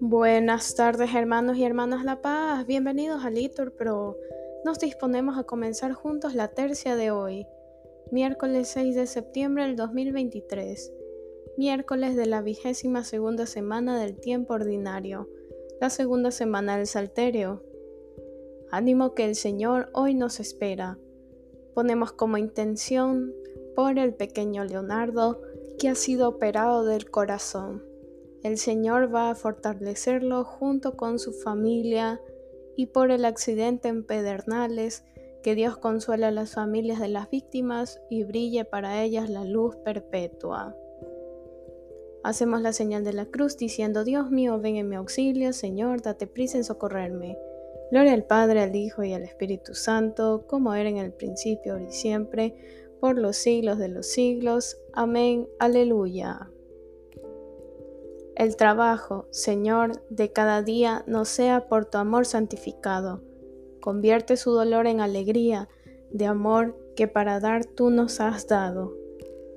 Buenas tardes hermanos y hermanas La Paz, bienvenidos a Litur Pro. Nos disponemos a comenzar juntos la tercia de hoy, miércoles 6 de septiembre del 2023, miércoles de la vigésima segunda semana del tiempo ordinario, la segunda semana del Salterio. Ánimo que el Señor hoy nos espera. Ponemos como intención por el pequeño Leonardo que ha sido operado del corazón. El Señor va a fortalecerlo junto con su familia y por el accidente en Pedernales, que Dios consuela a las familias de las víctimas y brille para ellas la luz perpetua. Hacemos la señal de la cruz diciendo, Dios mío, ven en mi auxilio, Señor, date prisa en socorrerme. Gloria al Padre, al Hijo y al Espíritu Santo, como era en el principio, ahora y siempre, por los siglos de los siglos. Amén. Aleluya. El trabajo, Señor, de cada día no sea por tu amor santificado. Convierte su dolor en alegría, de amor que para dar tú nos has dado.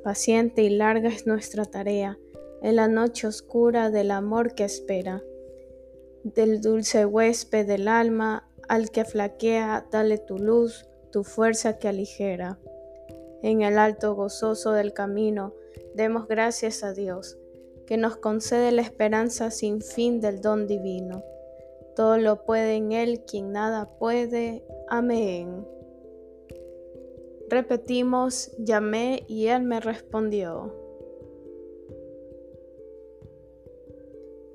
Paciente y larga es nuestra tarea, en la noche oscura del amor que espera. Del dulce huésped del alma, al que flaquea, dale tu luz, tu fuerza que aligera. En el alto gozoso del camino, demos gracias a Dios que nos concede la esperanza sin fin del don divino. Todo lo puede en Él quien nada puede. Amén. Repetimos, llamé y Él me respondió.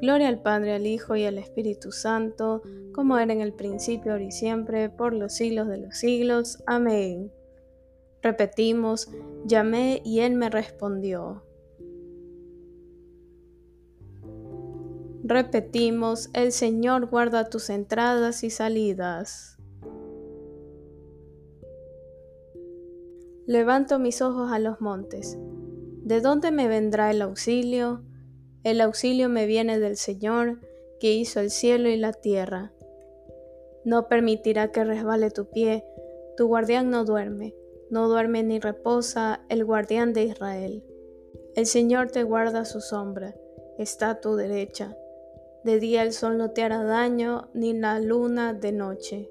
Gloria al Padre, al Hijo y al Espíritu Santo, como era en el principio, ahora y siempre, por los siglos de los siglos. Amén. Repetimos, llamé y Él me respondió. Repetimos, el Señor guarda tus entradas y salidas. Levanto mis ojos a los montes. ¿De dónde me vendrá el auxilio? El auxilio me viene del Señor, que hizo el cielo y la tierra. No permitirá que resbale tu pie, tu guardián no duerme, no duerme ni reposa el guardián de Israel. El Señor te guarda su sombra, está a tu derecha de día el sol no te hará daño, ni la luna de noche.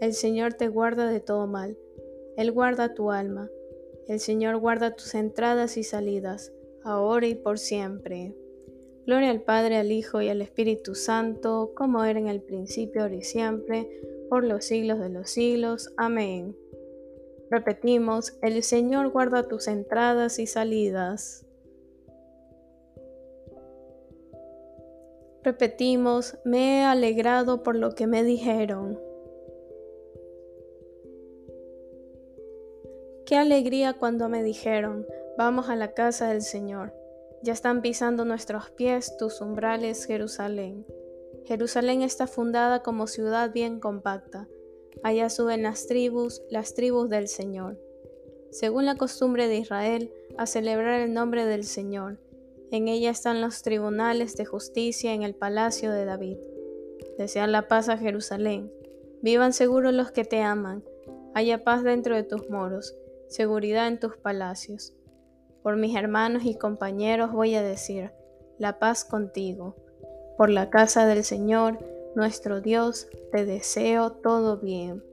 El Señor te guarda de todo mal. Él guarda tu alma. El Señor guarda tus entradas y salidas, ahora y por siempre. Gloria al Padre, al Hijo y al Espíritu Santo, como era en el principio, ahora y siempre, por los siglos de los siglos. Amén. Repetimos, el Señor guarda tus entradas y salidas. Repetimos, me he alegrado por lo que me dijeron. Qué alegría cuando me dijeron, vamos a la casa del Señor. Ya están pisando nuestros pies tus umbrales, Jerusalén. Jerusalén está fundada como ciudad bien compacta. Allá suben las tribus, las tribus del Señor. Según la costumbre de Israel, a celebrar el nombre del Señor en ella están los tribunales de justicia en el palacio de David. Desean la paz a Jerusalén. Vivan seguros los que te aman. Haya paz dentro de tus moros, seguridad en tus palacios. Por mis hermanos y compañeros voy a decir, la paz contigo. Por la casa del Señor, nuestro Dios, te deseo todo bien.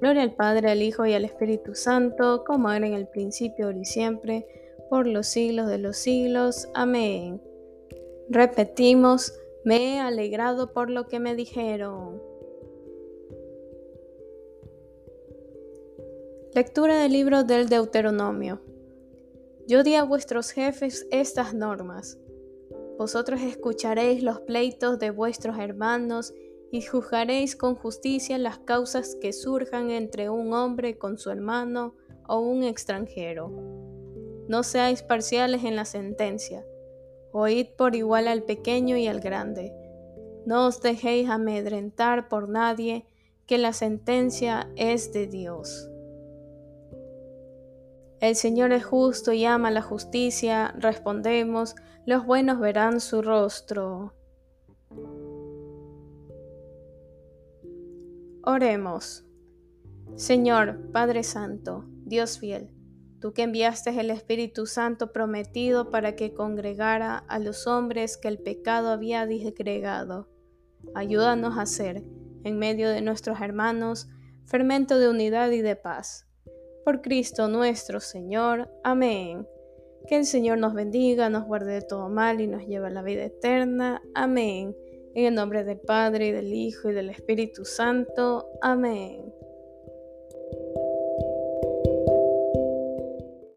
Gloria al Padre, al Hijo y al Espíritu Santo, como era en el principio, ahora y siempre, por los siglos de los siglos. Amén. Repetimos, me he alegrado por lo que me dijeron. Lectura del libro del Deuteronomio. Yo di a vuestros jefes estas normas. Vosotros escucharéis los pleitos de vuestros hermanos y juzgaréis con justicia las causas que surjan entre un hombre con su hermano o un extranjero. No seáis parciales en la sentencia. Oíd por igual al pequeño y al grande. No os dejéis amedrentar por nadie, que la sentencia es de Dios. El Señor es justo y ama la justicia, respondemos, los buenos verán su rostro. Oremos. Señor, Padre Santo, Dios fiel, tú que enviaste el Espíritu Santo prometido para que congregara a los hombres que el pecado había disgregado, ayúdanos a ser, en medio de nuestros hermanos, fermento de unidad y de paz por Cristo nuestro Señor. Amén. Que el Señor nos bendiga, nos guarde de todo mal y nos lleve a la vida eterna. Amén. En el nombre del Padre, y del Hijo, y del Espíritu Santo. Amén.